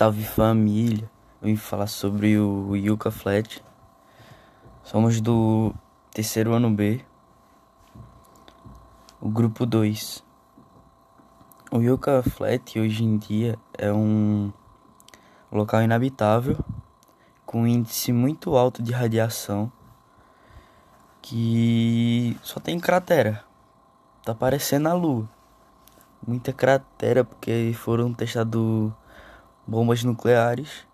Salve família! Eu vim falar sobre o Yuka Flat. Somos do terceiro ano B, o grupo 2. O Yuka Flat hoje em dia é um local inabitável com índice muito alto de radiação que só tem cratera. Tá parecendo a lua. Muita cratera porque foram testados bombas nucleares.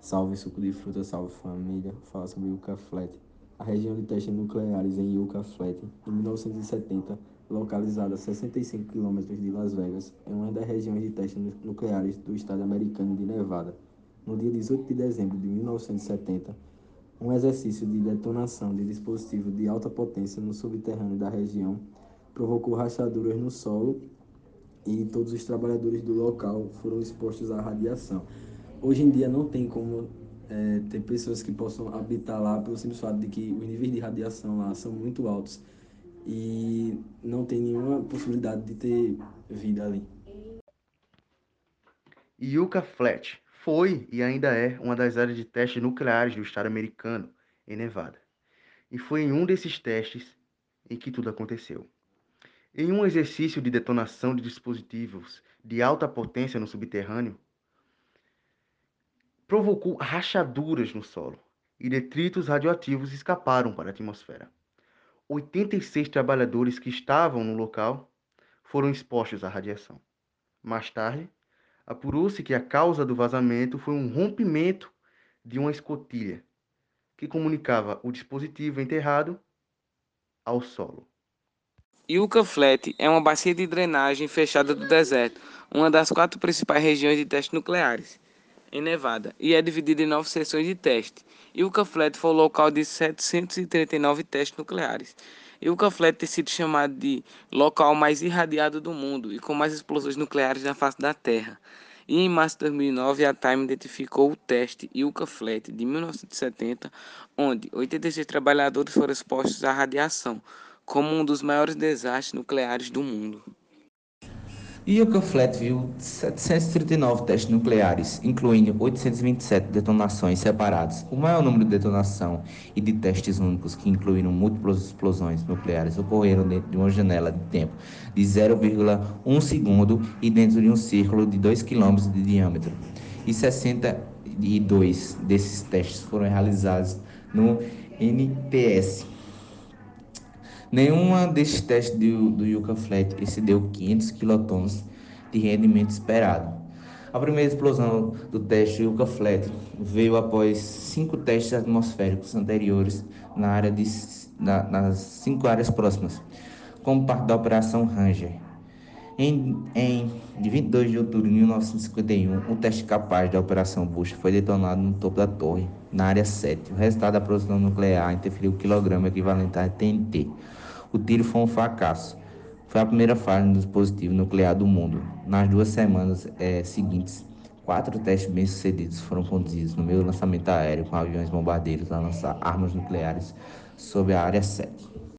Salve suco de fruta, salve família. Fala sobre Yucca Flat. A região de testes nucleares em Yucca Flat, em 1970, localizada a 65 km de Las Vegas, é uma das regiões de testes nucleares do estado americano de Nevada. No dia 18 de dezembro de 1970, um exercício de detonação de dispositivo de alta potência no subterrâneo da região provocou rachaduras no solo e todos os trabalhadores do local foram expostos à radiação. Hoje em dia não tem como é, ter pessoas que possam habitar lá pelo simples fato de que os níveis de radiação lá são muito altos e não tem nenhuma possibilidade de ter vida ali. Yucca Flat foi e ainda é uma das áreas de testes nucleares do estado americano, em Nevada. E foi em um desses testes em que tudo aconteceu. Em um exercício de detonação de dispositivos de alta potência no subterrâneo, provocou rachaduras no solo e detritos radioativos escaparam para a atmosfera. 86 trabalhadores que estavam no local foram expostos à radiação. Mais tarde, apurou-se que a causa do vazamento foi um rompimento de uma escotilha que comunicava o dispositivo enterrado ao solo. Yucca Flat é uma bacia de drenagem fechada do deserto, uma das quatro principais regiões de testes nucleares, em Nevada, e é dividida em nove seções de teste. Yucca Flat foi o local de 739 testes nucleares. Yucca Flat tem sido chamado de local mais irradiado do mundo e com mais explosões nucleares na face da Terra. E em março de 2009, a Time identificou o teste Yucca Flat de 1970, onde 86 trabalhadores foram expostos à radiação como um dos maiores desastres nucleares do mundo. Yucca Flat viu 739 testes nucleares, incluindo 827 detonações separadas. O maior número de detonação e de testes únicos que incluíram múltiplas explosões nucleares ocorreram dentro de uma janela de tempo de 0,1 segundo e dentro de um círculo de 2 km de diâmetro. E 62 desses testes foram realizados no NPS, Nenhuma desses testes do, do Yucca Flat excedeu 500 quilotons de rendimento esperado. A primeira explosão do teste Yucca Flat veio após cinco testes atmosféricos anteriores na área de, na, nas cinco áreas próximas, como parte da Operação Ranger. Em, em 22 de outubro de 1951, o teste capaz da Operação Bush foi detonado no topo da torre, na área 7. O resultado da explosão nuclear interferiu o quilograma equivalente a TNT. O tiro foi um fracasso. Foi a primeira falha no dispositivo nuclear do mundo. Nas duas semanas é, seguintes, quatro testes bem-sucedidos foram conduzidos no meio do lançamento aéreo com aviões bombardeiros a lançar armas nucleares sobre a área 7.